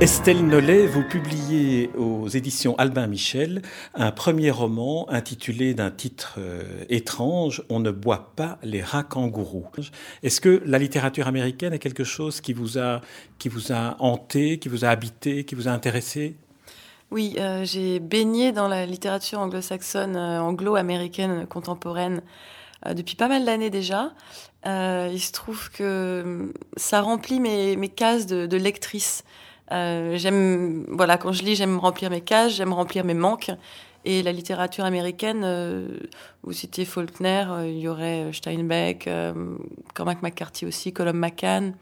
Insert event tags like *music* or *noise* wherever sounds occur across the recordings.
Estelle Nollet, vous publiez aux éditions Albin Michel un premier roman intitulé d'un titre euh, étrange On ne boit pas les rats kangourous. Est-ce que la littérature américaine est quelque chose qui vous a, qui vous a hanté, qui vous a habité, qui vous a intéressé? Oui, euh, j'ai baigné dans la littérature anglo-saxonne, euh, anglo-américaine contemporaine depuis pas mal d'années déjà. il se trouve que ça remplit mes, cases de lectrice. Euh, j'aime, voilà, quand je lis, j'aime remplir mes cases, j'aime remplir mes manques. Et la littérature américaine, euh, vous citez Faulkner, euh, il y aurait Steinbeck, Cormac McCarthy aussi, Colum McCann,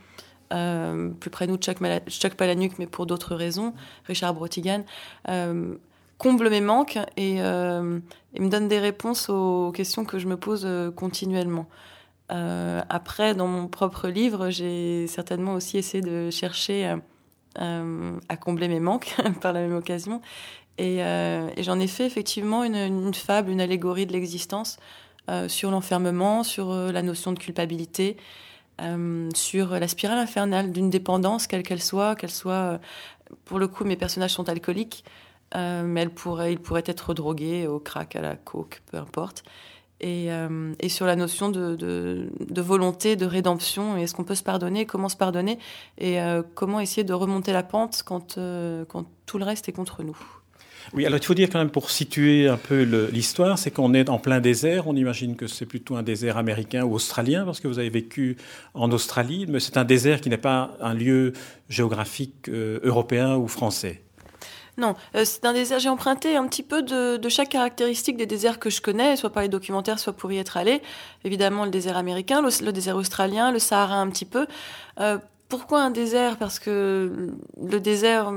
plus près de nous Chuck, Chuck Palahniuk, mais pour d'autres raisons, Richard Brotigan, comble mes manques et, me donne des réponses aux questions que je me pose continuellement. après, dans mon propre livre, j'ai certainement aussi essayé de chercher euh, à combler mes manques *laughs* par la même occasion. Euh, et, j'en ai fait effectivement une, fable, une allégorie de l'existence euh, sur l'enfermement, sur la notion de culpabilité, sur la spirale infernale d'une dépendance, quelle qu'elle soit, qu'elle soit, pour le coup, mes personnages sont alcooliques, mais pourrait, ils pourraient être drogués au crack, à la coke, peu importe. Euh, et, sur la notion de, volonté, de rédemption, est-ce qu'on peut se pardonner, comment se pardonner, et euh, comment essayer de remonter la pente quand, euh, quand tout le reste est contre nous? Oui, alors il faut dire quand même pour situer un peu l'histoire, c'est qu'on est en plein désert. On imagine que c'est plutôt un désert américain ou australien parce que vous avez vécu en Australie, mais c'est un désert qui n'est pas un lieu géographique européen ou français. Non, euh, c'est un désert. J'ai emprunté un petit peu de, chaque caractéristique des déserts que je connais, soit par les documentaires, soit pour y être allé. Évidemment, le désert américain, le, désert australien, le Sahara un petit peu. Euh, pourquoi un désert? Parce que le désert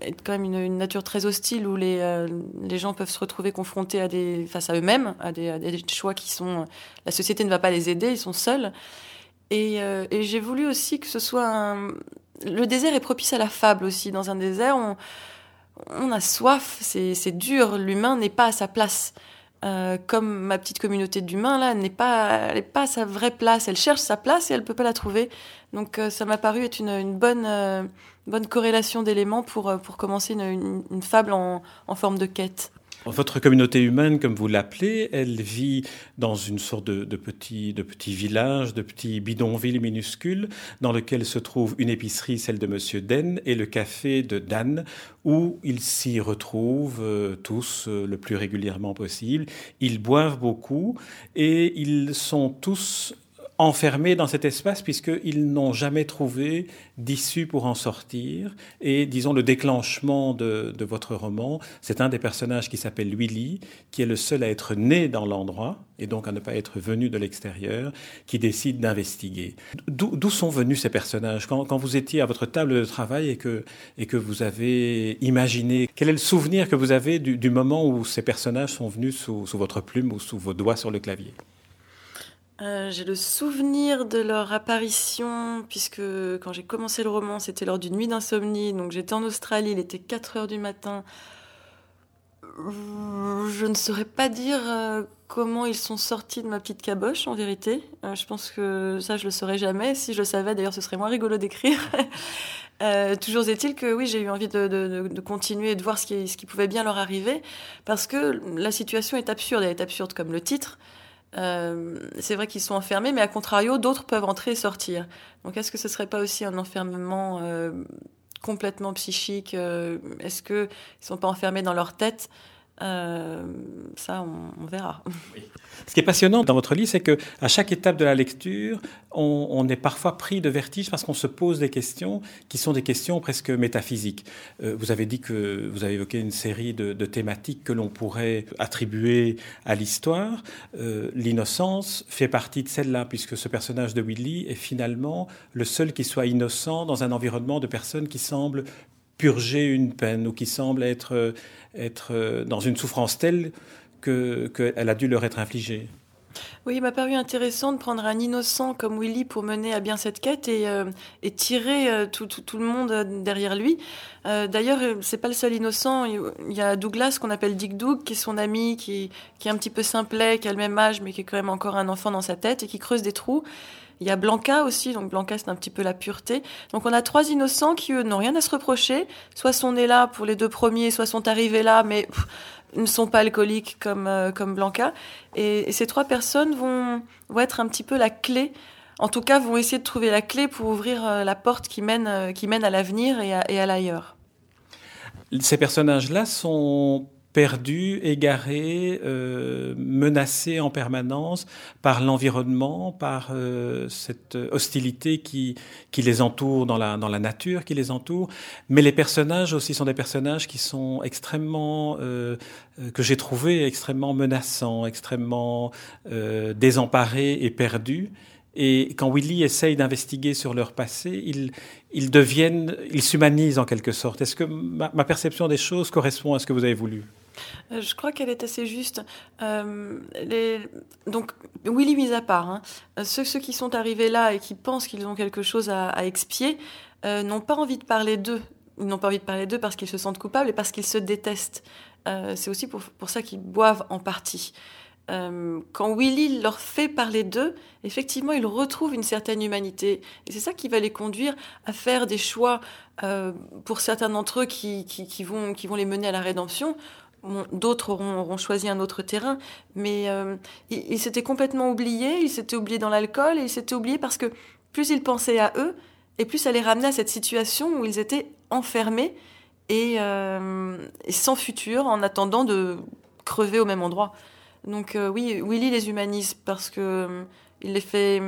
est quand même une, nature très hostile où les, euh, les gens peuvent se retrouver confrontés à des, face à eux-mêmes, à des, choix qui sont. La société ne va pas les aider, ils sont seuls. Et, et j'ai voulu aussi que ce soit un. Le désert est propice à la fable aussi. Dans un désert, on on a soif, c'est dur, l'humain n'est pas à sa place. Euh, comme ma petite communauté d'humains là n'est pas elle pas à sa vraie place. Elle cherche sa place et elle peut pas la trouver. Donc euh, ça m'a paru être une, bonne euh, bonne corrélation d'éléments pour pour commencer une, fable en forme de quête votre communauté humaine, comme vous l'appelez, elle vit dans une sorte de, petit village, de petit bidonville minuscule, dans lequel se trouve une épicerie, celle de Monsieur Den, et le café de Dan, où ils s'y retrouvent euh, tous euh, le plus régulièrement possible. Ils boivent beaucoup et ils sont tous enfermés dans cet espace puisqu'ils n'ont jamais trouvé d'issue pour en sortir. Et disons, le déclenchement de, votre roman, c'est un des personnages qui s'appelle Willy, qui est le seul à être né dans l'endroit et donc à ne pas être venu de l'extérieur, qui décide d'investiguer. D'où sont venus ces personnages? Quand, vous étiez à votre table de travail et que, et que vous avez imaginé, quel est le souvenir que vous avez du, moment où ces personnages sont venus sous votre plume ou sous vos doigts sur le clavier? Euh, j'ai le souvenir de leur apparition, puisque quand j'ai commencé le roman, c'était lors d'une nuit d'insomnie. Donc j'étais en Australie, il était 4 heures du matin. Je ne saurais pas dire euh, comment ils sont sortis de ma petite caboche, en vérité. Euh, je pense que ça, je le saurais jamais. Si je le savais, d'ailleurs, ce serait moins rigolo d'écrire. *laughs* toujours est-il que oui, j'ai eu envie de, continuer et de voir ce qui, ce qui pouvait bien leur arriver, parce que la situation est absurde. Elle est absurde comme le titre. Euh, c'est vrai qu'ils sont enfermés, mais à contrario, d'autres peuvent entrer et sortir. Donc est-ce que ce serait pas aussi un enfermement euh, complètement psychique euh, Est-ce qu'ils ne sont pas enfermés dans leur tête euh, ça, on, verra. Ce qui est passionnant dans votre livre, c'est que à chaque étape de la lecture, on, est parfois pris de vertige parce qu'on se pose des questions qui sont des questions presque métaphysiques. Euh, vous avez dit que vous avez évoqué une série de, thématiques que l'on pourrait attribuer à l'histoire. Euh, l'innocence fait partie de celle-là, puisque ce personnage de Willy est finalement le seul qui soit innocent dans un environnement de personnes qui semblent purger une peine ou qui semble être, être dans une souffrance telle qu'elle a dû leur être infligée. Oui, il m'a paru intéressant de prendre un innocent comme Willy pour mener à bien cette quête et, euh, et tirer euh, tout, tout, tout, le monde derrière lui. Euh, D'ailleurs, c'est pas le seul innocent. Il y a Douglas qu'on appelle Dick Doug, qui est son ami, qui, qui est un petit peu simplet, qui a le même âge, mais qui est quand même encore un enfant dans sa tête et qui creuse des trous. Il y a Blanca aussi, donc Blanca c'est un petit peu la pureté. Donc on a trois innocents qui eux n'ont rien à se reprocher, soit sont nés là pour les deux premiers, soit sont arrivés là, mais ne sont pas alcooliques comme, euh, comme Blanca. Et, ces trois personnes vont, vont être un petit peu la clé, en tout cas vont essayer de trouver la clé pour ouvrir euh, la porte qui mène, euh, qui mène à l'avenir et à, l'ailleurs. Ces personnages-là sont perdus, égarés, euh, menacés en permanence par l'environnement, par euh, cette hostilité qui, qui les entoure dans la, dans la nature, qui les entoure. Mais les personnages aussi sont des personnages qui sont extrêmement, euh, que j'ai trouvé extrêmement menaçants, extrêmement euh, désemparés et perdus. Et quand Willy essaye d'investiguer sur leur passé, ils, ils deviennent, ils s'humanisent en quelque sorte. Est-ce que ma, perception des choses correspond à ce que vous avez voulu? euh, je crois qu'elle est assez juste. Euh. Donc, Willy mis à part, hein, euh, ceux, qui sont arrivés là et qui pensent qu'ils ont quelque chose à, expier euh, n'ont pas envie de parler d'eux. Ils n'ont pas envie de parler d'eux parce qu'ils se sentent coupables et parce qu'ils se détestent. Euh, c'est aussi pour, ça qu'ils boivent en partie. Euh, quand Willy leur fait parler d'eux, effectivement, ils retrouvent une certaine humanité. Et c'est ça qui va les conduire à faire des choix, euh, pour certains d'entre eux, qui vont les mener à la rédemption, D'autres auront, choisi un autre terrain, mais euh, ils il s'étaient complètement oubliés, ils s'étaient oubliés dans l'alcool, et ils s'étaient oubliés parce que plus ils pensaient à eux, et plus ça les ramenait à cette situation où ils étaient enfermés et, euh, sans futur, en attendant de crever au même endroit. Donc euh, oui, Willy les humanise parce que il les fait,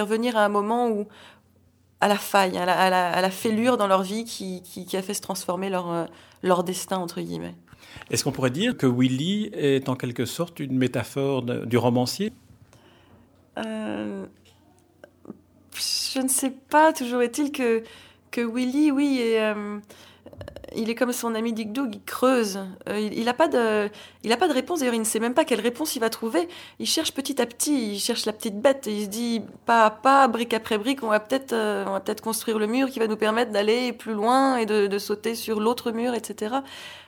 revenir à un moment où, à la faille, à la, fêlure dans leur vie qui, a fait se transformer leur, leur destin entre guillemets. Est-ce qu'on pourrait dire que Willy est en quelque sorte une métaphore du romancier? Euh, Je ne sais pas. Toujours est-il que, que Willy, oui, est, euh, il est comme son ami Dick Doug, il creuse. Euh, il n'a pas, de, il pas de réponse. D'ailleurs, il ne sait même pas quelle réponse il va trouver. Il cherche petit à petit. Il cherche la petite bête. Et il se dit pas à pas, brique après brique, on va peut-être euh, peut construire le mur qui va nous permettre d'aller plus loin et de, sauter sur l'autre mur, etc.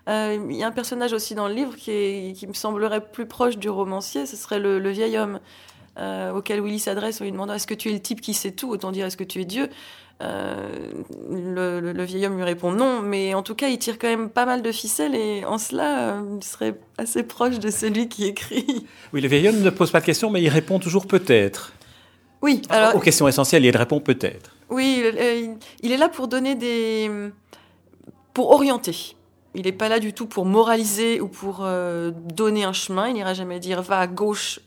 Euh, il y a un personnage aussi dans le livre qui, qui me semblerait plus proche du romancier. Ce serait le, vieil homme auquel Willy s'adresse en lui demandant Est-ce que tu es le type qui sait tout? Autant dire Est-ce que tu es Dieu? Le, le, le, vieil homme lui répond non, mais en tout cas, il tire quand même pas mal de ficelles et en cela, euh, il serait assez proche de celui qui écrit. *laughs* Oui, le vieil homme ne pose pas de questions, mais il répond toujours peut-être. Oui, alors. Aux questions essentielles, il répond peut-être. Oui, euh, il est là pour donner des. pour orienter. Il n'est pas là du tout pour moraliser ou pour euh, donner un chemin. Il n'ira jamais dire va à gauche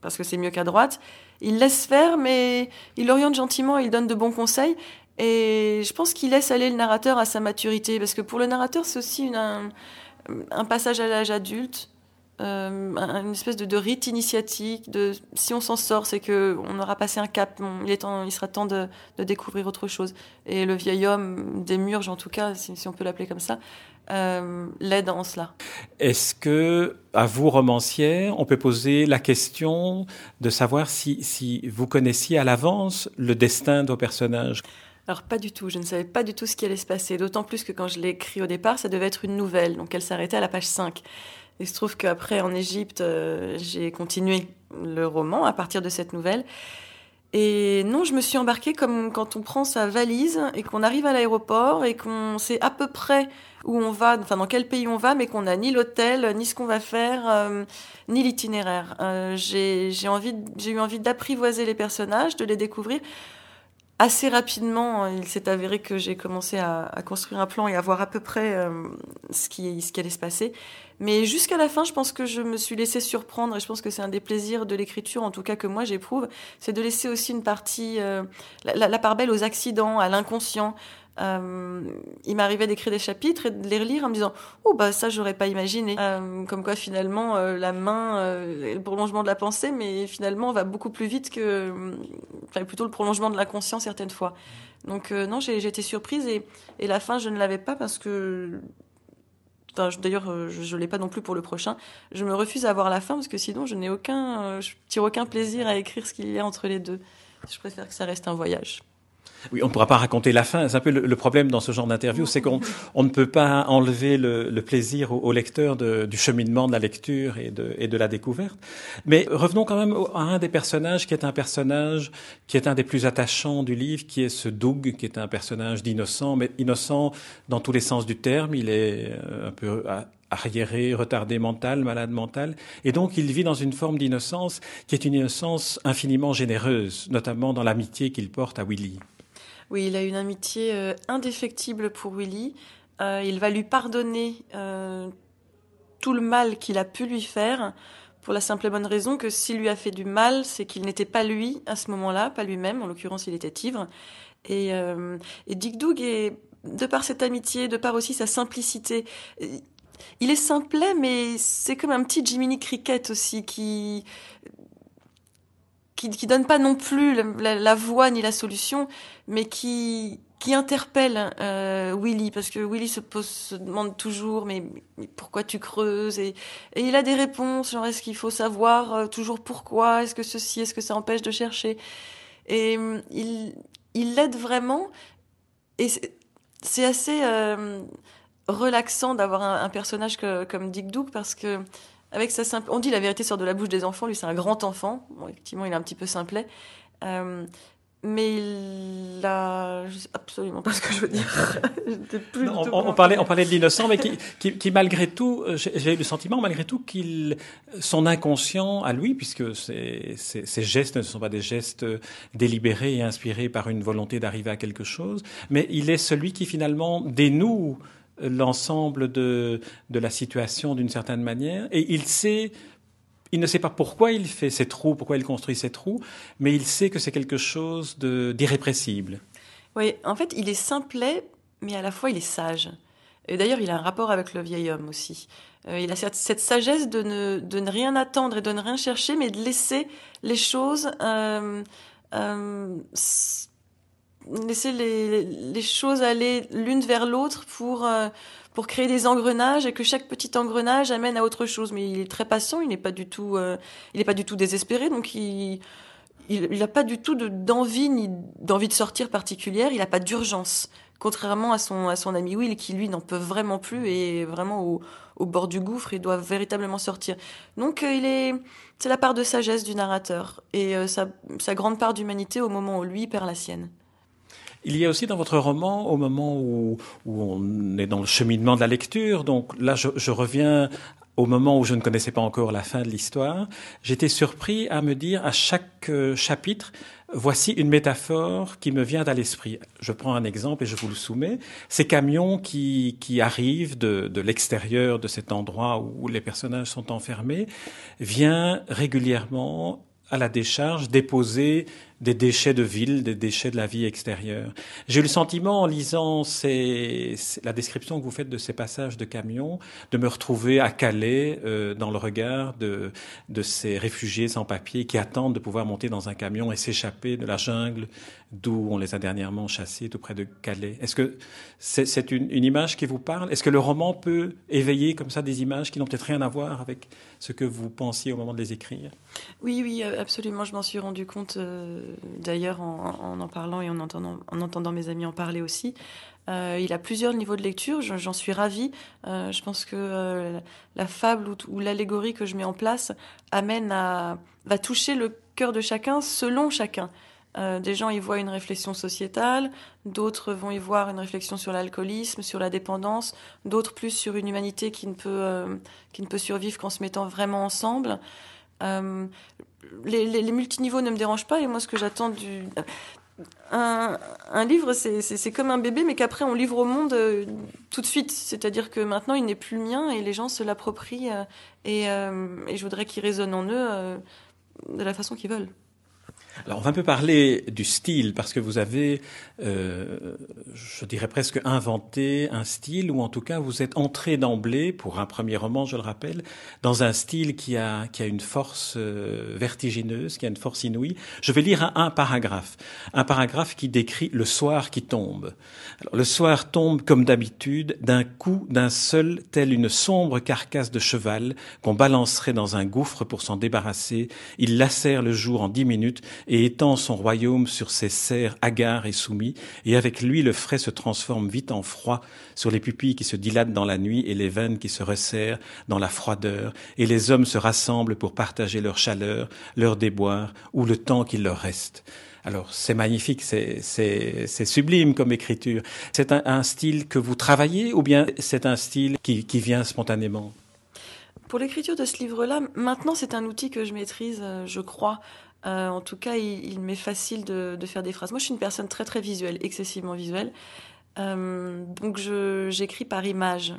parce que c'est mieux qu'à droite. Il laisse faire, mais il oriente gentiment, il donne de bons conseils. Et je pense qu'il laisse aller le narrateur à sa maturité, parce que pour le narrateur, c'est aussi un, passage à l'âge adulte, euh, une espèce de, rite initiatique. De, si on s'en sort, c'est que on aura passé un cap. Il, est temps, il sera temps de, découvrir autre chose. Et le vieil homme des en tout cas, si on peut l'appeler comme ça, euh, l'aide en cela. Est-ce que, à vous, romancière, on peut poser la question de savoir si, si vous connaissiez à l'avance le destin de vos personnages alors pas du tout, je ne savais pas du tout ce qui allait se passer, d'autant plus que quand je l'ai écrit au départ, ça devait être une nouvelle, donc elle s'arrêtait à la page 5. Il se trouve qu'après, en Égypte, euh, j'ai continué le roman à partir de cette nouvelle. Et non, je me suis embarquée comme quand on prend sa valise et qu'on arrive à l'aéroport et qu'on sait à peu près où on va, enfin dans quel pays on va, mais qu'on n'a ni l'hôtel, ni ce qu'on va faire, euh, ni l'itinéraire. Euh, j'ai eu envie d'apprivoiser les personnages, de les découvrir. Assez rapidement, il s'est avéré que j'ai commencé à, à, construire un plan et à voir à peu près euh, ce, qui, ce qui allait se passer. Mais jusqu'à la fin, je pense que je me suis laissée surprendre et je pense que c'est un des plaisirs de l'écriture, en tout cas que moi j'éprouve, c'est de laisser aussi une partie, euh, la, la, part belle aux accidents, à l'inconscient. Euh, il m'arrivait d'écrire des chapitres et de les relire en me disant oh bah ça j'aurais pas imaginé euh, comme quoi finalement euh, la main est le prolongement de la pensée mais finalement va beaucoup plus vite que enfin plutôt le prolongement de l'inconscient certaines fois donc non j'ai été surprise et, et la fin je ne l'avais pas parce que d'ailleurs, je ne l'ai pas non plus pour le prochain. Je me refuse à avoir la fin parce que sinon, je n'ai aucun, je tire aucun plaisir à écrire ce qu'il y a entre les deux. Je préfère que ça reste un voyage. Oui, on ne pourra pas raconter la fin. C'est un peu le, problème dans ce genre d'interview, c'est qu'on on ne peut pas enlever le, plaisir au, lecteur du cheminement de la lecture et de, et de la découverte. Mais revenons quand même à un des personnages qui est un personnage qui est un des plus attachants du livre, qui est ce Doug, qui est un personnage d'innocent, mais innocent dans tous les sens du terme. Il est euh, un peu arriéré, retardé mental, malade mental. Et donc, il vit dans une forme d'innocence qui est une innocence infiniment généreuse, notamment dans l'amitié qu'il porte à Willy. Oui, il a une amitié euh, indéfectible pour Willy. Euh, il va lui pardonner euh, tout le mal qu'il a pu lui faire, pour la simple et bonne raison que s'il lui a fait du mal, c'est qu'il n'était pas lui à ce moment-là, pas lui-même. En l'occurrence, il était ivre. Et, et Dick Doug est, de par cette amitié, de par aussi sa simplicité, il est simplet, mais c'est comme un petit Jiminy Cricket aussi qui qui, qui donne pas non plus la, voie ni la solution, mais qui qui interpelle euh, Willy. Parce que Willy se pose se demande toujours mais, pourquoi tu creuses? Et, et, il a des réponses genre est-ce qu'il faut savoir euh, toujours pourquoi? Est-ce que ceci est-ce que ça empêche de chercher? Et euh, il il l'aide vraiment. Et c'est assez euh, relaxant d'avoir un, un, personnage que, comme Dick Duke parce que avec sa simple, on dit la vérité sort de la bouche des enfants. Lui, c'est un grand enfant. Bon, effectivement, il est un petit peu simplet. Euh, mais il a, je sais absolument pas ce que je veux dire. *laughs* plus on, on, parlait, on parlait de l'innocent, mais qui, qui, qui, malgré tout, euh, j'ai eu le sentiment, malgré tout, qu'il, son inconscient à lui, puisque ses, ses, gestes ne sont pas des gestes délibérés et inspirés par une volonté d'arriver à quelque chose, mais il est celui qui finalement dénoue l'ensemble de, de la situation d'une certaine manière. Et il sait, il ne sait pas pourquoi il fait ces trous, pourquoi il construit ces trous, mais il sait que c'est quelque chose d'irrépressible. Oui, en fait, il est simplet, mais à la fois il est sage. Et d'ailleurs, il a un rapport avec le vieil homme aussi. Euh, il a cette, cette sagesse de ne, de ne, rien attendre et de ne rien chercher, mais de laisser les choses euh, euh, laisser les, choses aller l'une vers l'autre pour euh, pour créer des engrenages et que chaque petit engrenage amène à autre chose. Mais il est très patient, il n'est pas du tout, euh, pas du tout désespéré, donc il n'a pas du tout d'envie ni d'envie de sortir particulière. Il n'a pas d'urgence, contrairement à son ami Will qui lui n'en peut vraiment plus et vraiment au, bord du gouffre et doit véritablement sortir. Donc euh, il est c'est la part de sagesse du narrateur et sa grande part d'humanité au moment où lui perd la sienne. Il y a aussi dans votre roman, au moment où, où on est dans le cheminement de la lecture, donc là je, je reviens au moment où je ne connaissais pas encore la fin de l'histoire, j'étais surpris à me dire à chaque euh, chapitre, voici une métaphore qui me vient à l'esprit. Je prends un exemple et je vous le soumets. Ces camions qui, qui arrivent de, de l'extérieur de cet endroit où les personnages sont enfermés, vient régulièrement à la décharge déposer des déchets de ville, des déchets de la vie extérieure. J'ai eu le sentiment, en lisant la description que vous faites de ces passages de camions, de me retrouver à Calais euh, dans le regard de, ces réfugiés sans papier qui attendent de pouvoir monter dans un camion et s'échapper de la jungle d'où on les a dernièrement chassés tout près de Calais. Est-ce que c'est une, image qui vous parle? Est-ce que le roman peut éveiller comme ça des images qui n'ont peut-être rien à voir avec ce que vous pensiez au moment de les écrire? Oui, oui, absolument. Je m'en suis rendu compte euh, d'ailleurs en, en, parlant et en entendant, en entendant mes amis en parler aussi. Euh, il a plusieurs niveaux de lecture, j'en suis ravie. Euh, je pense que euh, la fable ou, ou l'allégorie que je mets en place amène à va toucher le cœur de chacun selon chacun. Des gens y voient une réflexion sociétale, d'autres vont y voir une réflexion sur l'alcoolisme, sur la dépendance, d'autres plus sur une humanité qui ne peut, qui ne peut survivre qu'en se mettant vraiment ensemble. Euh, les, les, multiniveaux ne me dérangent pas et moi ce que j'attends du... Un, un livre, c'est comme un bébé, mais qu'après on livre au monde euh, tout de suite. C'est-à-dire que maintenant il n'est plus le mien et les gens se l'approprient euh, et, et, je voudrais qu'il résonne en eux de la façon qu'ils veulent. Alors on va un peu parler du style parce que vous avez, euh, je dirais presque inventé un style ou en tout cas vous êtes entré d'emblée pour un premier roman, je le rappelle, dans un style qui a qui a une force euh, vertigineuse, qui a une force inouïe. Je vais lire un, un, paragraphe, un paragraphe qui décrit le soir qui tombe. Alors, le soir tombe comme d'habitude d'un coup d'un seul, tel une sombre carcasse de cheval qu'on balancerait dans un gouffre pour s'en débarrasser. Il lacère le jour en dix minutes et étend son royaume sur ses serfs hagards et soumis, et avec lui le frais se transforme vite en froid sur les pupilles qui se dilatent dans la nuit et les veines qui se resserrent dans la froideur, et les hommes se rassemblent pour partager leur chaleur, leur déboire ou le temps qu'il leur reste. Alors c'est magnifique, c'est sublime comme écriture. C'est un, style que vous travaillez ou bien c'est un style qui, qui vient spontanément? Pour l'écriture de ce livre-là, maintenant c'est un outil que je maîtrise, euh, je crois, euh, en tout cas, il, m'est facile de, faire des phrases. Moi, je suis une personne très très visuelle, excessivement visuelle. Euh, donc, j'écris par image.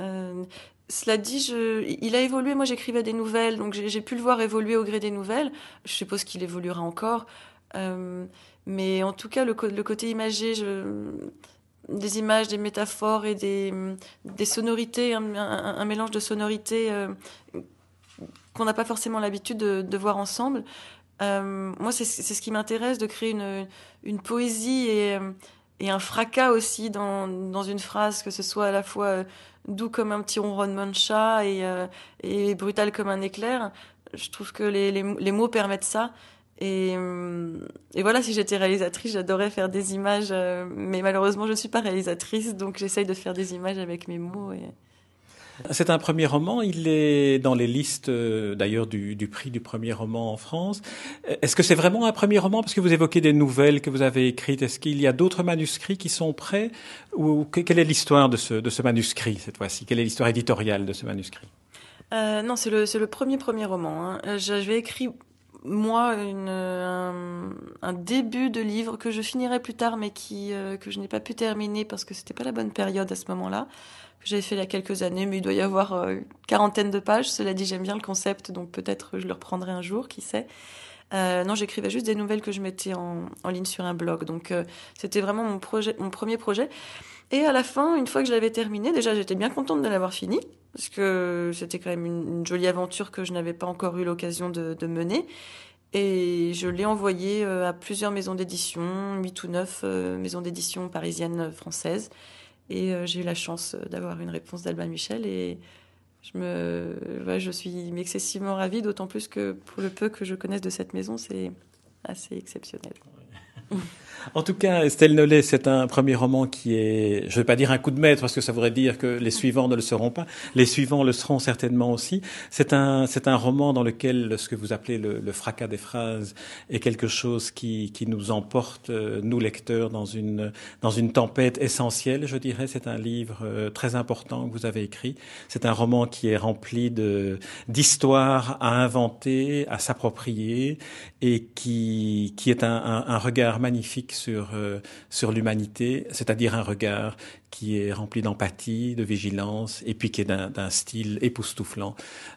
Euh, cela dit, il a évolué. Moi, j'écrivais des nouvelles, donc j'ai pu le voir évoluer au gré des nouvelles. Je suppose qu'il évoluera encore. mais en tout cas, le, côté imagé, des images, des métaphores et des, sonorités, un, mélange de sonorités qu'on n'a pas forcément l'habitude de, voir ensemble. Euh, moi, c'est ce qui m'intéresse, de créer une, une poésie et, euh, et, un fracas aussi dans, dans, une phrase, que ce soit à la fois euh, doux comme un petit ronronnement de chat et, et brutal comme un éclair. Je trouve que les, les, mots permettent ça. Et, et, voilà, si j'étais réalisatrice, j'adorerais faire des images, mais malheureusement, je ne suis pas réalisatrice, donc j'essaye de faire des images avec mes mots. C'est un premier roman, il est dans les listes euh, d'ailleurs du, prix du premier roman en France. Est-ce que c'est vraiment un premier roman? Parce que vous évoquez des nouvelles que vous avez écrites Est-ce qu'il y a d'autres manuscrits qui sont prêts? Ou quelle est l'histoire de ce, manuscrit cette fois-ci? Quelle est l'histoire éditoriale de ce manuscrit? Euh, Non, c'est le, premier premier roman. Hein. Euh, j'avais écrit moi un, début de livre que je finirai plus tard mais qui que je n'ai pas pu terminer parce que c'était pas la bonne période à ce moment-là j'avais fait il y a quelques années, mais il doit y avoir euh, une quarantaine de pages. Cela dit, j'aime bien le concept, donc peut-être je le reprendrai un jour, qui sait. Euh, non, j'écrivais juste des nouvelles que je mettais en, ligne sur un blog. Donc euh, c'était vraiment mon, projet, mon premier projet. Et à la fin, une fois que je l'avais terminé, déjà j'étais bien contente de l'avoir fini, parce que c'était quand même une, jolie aventure que je n'avais pas encore eu l'occasion de, mener. Et je l'ai envoyé à plusieurs maisons d'édition, 8 ou 9 maisons d'édition parisiennes, françaises. Et euh, j'ai eu la chance euh, d'avoir une réponse d'Albin Michel et je, me, je suis excessivement ravie, d'autant plus que pour le peu que je connaisse de cette maison, c'est assez exceptionnel. *laughs* En tout cas, Estelle Nollet, c'est un premier roman qui est, je ne vais pas dire un coup de maître parce que ça voudrait dire que les suivants ne le seront pas. Les suivants le seront certainement aussi. C'est un, c'est un roman dans lequel ce que vous appelez le, le, fracas des phrases est quelque chose qui, qui nous emporte, euh, nous lecteurs, dans une, dans une tempête essentielle, je dirais. C'est un livre euh, très important que vous avez écrit. C'est un roman qui est rempli de, d'histoires à inventer, à s'approprier et qui, qui est un, un, un regard magnifique sur, euh, sur l'humanité, c'est-à-dire un regard qui est rempli d'empathie, de vigilance, et puis qui est d'un style époustouflant.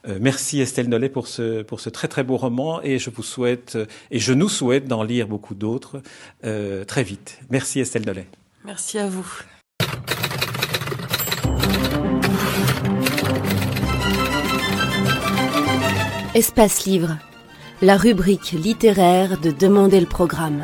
Euh, merci Estelle Nollet pour ce, pour ce très très beau roman, et je vous souhaite, et je nous souhaite d'en lire beaucoup d'autres euh, très vite. Merci Estelle Nollet. Merci à vous. Espace Livre, la rubrique littéraire de Demander le programme.